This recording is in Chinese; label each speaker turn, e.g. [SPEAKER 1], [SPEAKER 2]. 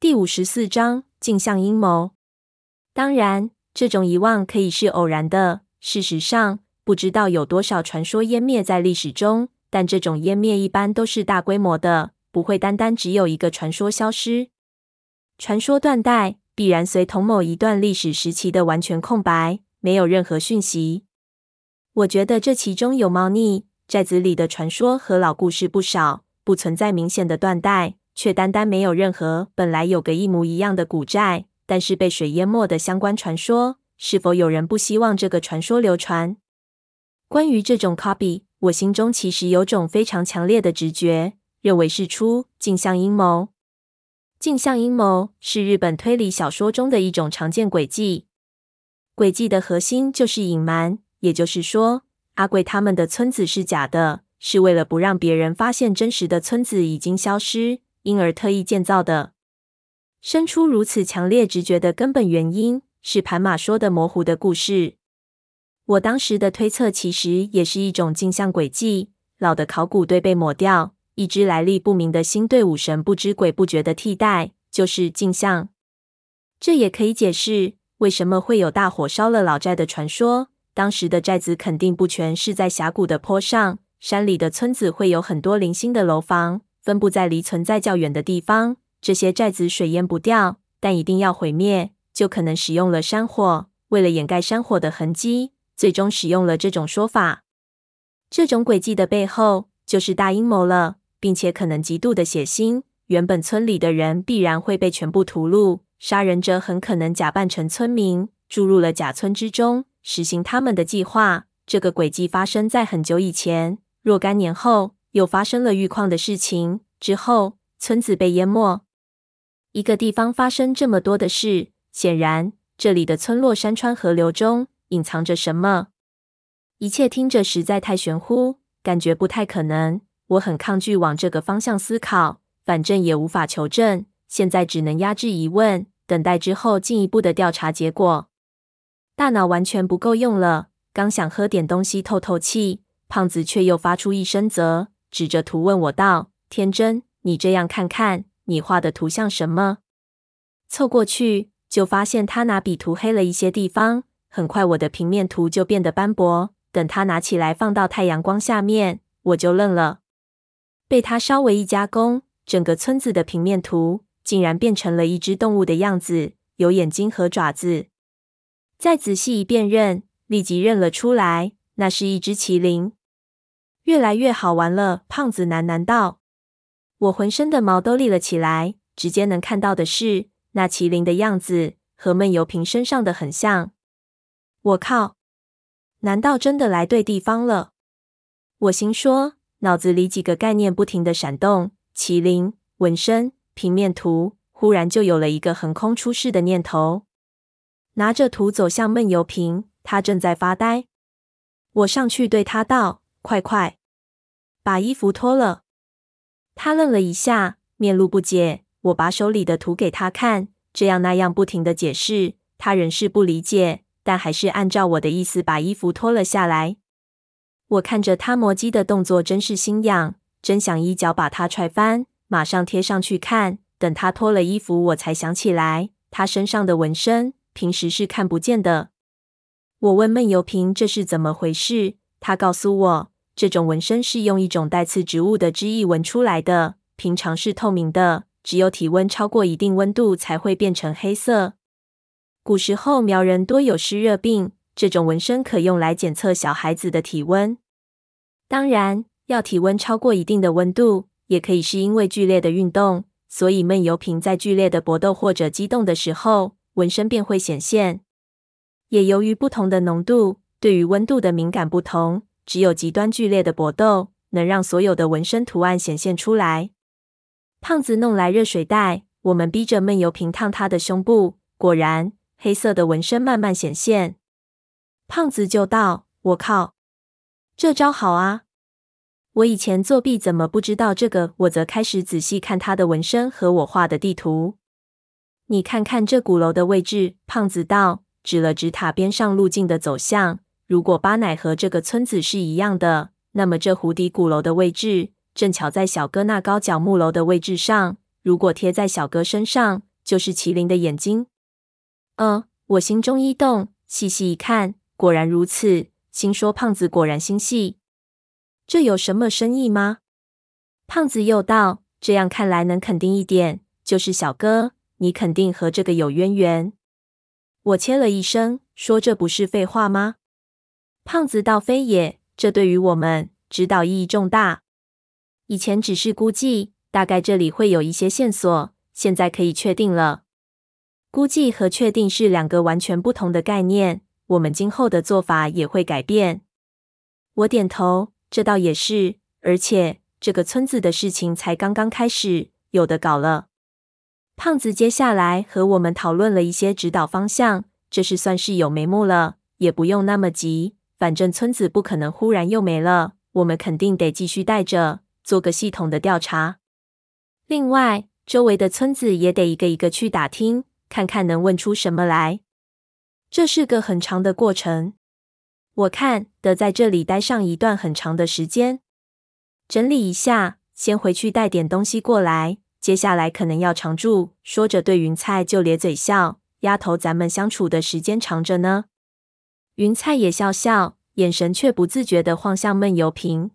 [SPEAKER 1] 第五十四章镜像阴谋。当然，这种遗忘可以是偶然的。事实上，不知道有多少传说湮灭在历史中，但这种湮灭一般都是大规模的，不会单单只有一个传说消失。传说断代，必然随同某一段历史时期的完全空白，没有任何讯息。我觉得这其中有猫腻。寨子里的传说和老故事不少，不存在明显的断代，却单单没有任何本来有个一模一样的古寨，但是被水淹没的相关传说。是否有人不希望这个传说流传？关于这种 copy，我心中其实有种非常强烈的直觉，认为是出镜像阴谋。镜像阴谋是日本推理小说中的一种常见诡计。诡计的核心就是隐瞒，也就是说，阿贵他们的村子是假的，是为了不让别人发现真实的村子已经消失，因而特意建造的。生出如此强烈直觉的根本原因，是盘马说的模糊的故事。我当时的推测其实也是一种镜像诡计，老的考古队被抹掉。一支来历不明的新队伍，神不知鬼不觉的替代，就是镜像。这也可以解释为什么会有大火烧了老寨的传说。当时的寨子肯定不全是在峡谷的坡上，山里的村子会有很多零星的楼房，分布在离存在较远的地方。这些寨子水淹不掉，但一定要毁灭，就可能使用了山火。为了掩盖山火的痕迹，最终使用了这种说法。这种诡计的背后就是大阴谋了。并且可能极度的血腥，原本村里的人必然会被全部屠戮。杀人者很可能假扮成村民，注入了假村之中，实行他们的计划。这个诡计发生在很久以前，若干年后又发生了玉矿的事情，之后村子被淹没。一个地方发生这么多的事，显然这里的村落、山川、河流中隐藏着什么。一切听着实在太玄乎，感觉不太可能。我很抗拒往这个方向思考，反正也无法求证，现在只能压制疑问，等待之后进一步的调查结果。大脑完全不够用了，刚想喝点东西透透气，胖子却又发出一声啧，指着图问我道：“天真，你这样看看，你画的图像什么？”凑过去就发现他拿笔涂黑了一些地方，很快我的平面图就变得斑驳。等他拿起来放到太阳光下面，我就愣了。被他稍微一加工，整个村子的平面图竟然变成了一只动物的样子，有眼睛和爪子。再仔细一辨认，立即认了出来，那是一只麒麟。越来越好玩了，胖子喃喃道。我浑身的毛都立了起来，直接能看到的是，那麒麟的样子和闷油瓶身上的很像。我靠，难道真的来对地方了？我心说。脑子里几个概念不停的闪动：麒麟、纹身、平面图。忽然就有了一个横空出世的念头，拿着图走向闷油瓶，他正在发呆。我上去对他道：“快快，把衣服脱了。”他愣了一下，面露不解。我把手里的图给他看，这样那样不停地解释，他仍是不理解，但还是按照我的意思把衣服脱了下来。我看着他磨叽的动作，真是心痒，真想一脚把他踹翻。马上贴上去看，等他脱了衣服，我才想起来，他身上的纹身平时是看不见的。我问闷油瓶这是怎么回事，他告诉我，这种纹身是用一种带刺植物的汁液纹出来的，平常是透明的，只有体温超过一定温度才会变成黑色。古时候苗人多有湿热病。这种纹身可用来检测小孩子的体温，当然要体温超过一定的温度，也可以是因为剧烈的运动。所以闷油瓶在剧烈的搏斗或者激动的时候，纹身便会显现。也由于不同的浓度，对于温度的敏感不同，只有极端剧烈的搏斗能让所有的纹身图案显现出来。胖子弄来热水袋，我们逼着闷油瓶烫他的胸部，果然黑色的纹身慢慢显现。胖子就道：“我靠，这招好啊！我以前作弊怎么不知道这个？”我则开始仔细看他的纹身和我画的地图。你看看这鼓楼的位置。胖子道，指了指塔边上路径的走向。如果巴乃和这个村子是一样的，那么这湖底鼓楼的位置正巧在小哥那高脚木楼的位置上。如果贴在小哥身上，就是麒麟的眼睛。嗯，我心中一动，细细一看，果然如此。心说胖子果然心细，这有什么深意吗？胖子又道：“这样看来，能肯定一点，就是小哥，你肯定和这个有渊源。”我切了一声，说：“这不是废话吗？”胖子道：“非也，这对于我们指导意义重大。以前只是估计，大概这里会有一些线索，现在可以确定了。估计和确定是两个完全不同的概念，我们今后的做法也会改变。”我点头，这倒也是，而且这个村子的事情才刚刚开始，有的搞了。胖子接下来和我们讨论了一些指导方向，这是算是有眉目了，也不用那么急。反正村子不可能忽然又没了，我们肯定得继续带着，做个系统的调查。另外，周围的村子也得一个一个去打听，看看能问出什么来。这是个很长的过程，我看得在这里待上一段很长的时间。整理一下，先回去带点东西过来。接下来可能要常住。说着，对云菜就咧嘴笑：“丫头，咱们相处的时间长着呢。”云菜也笑笑，眼神却不自觉地晃向闷油瓶。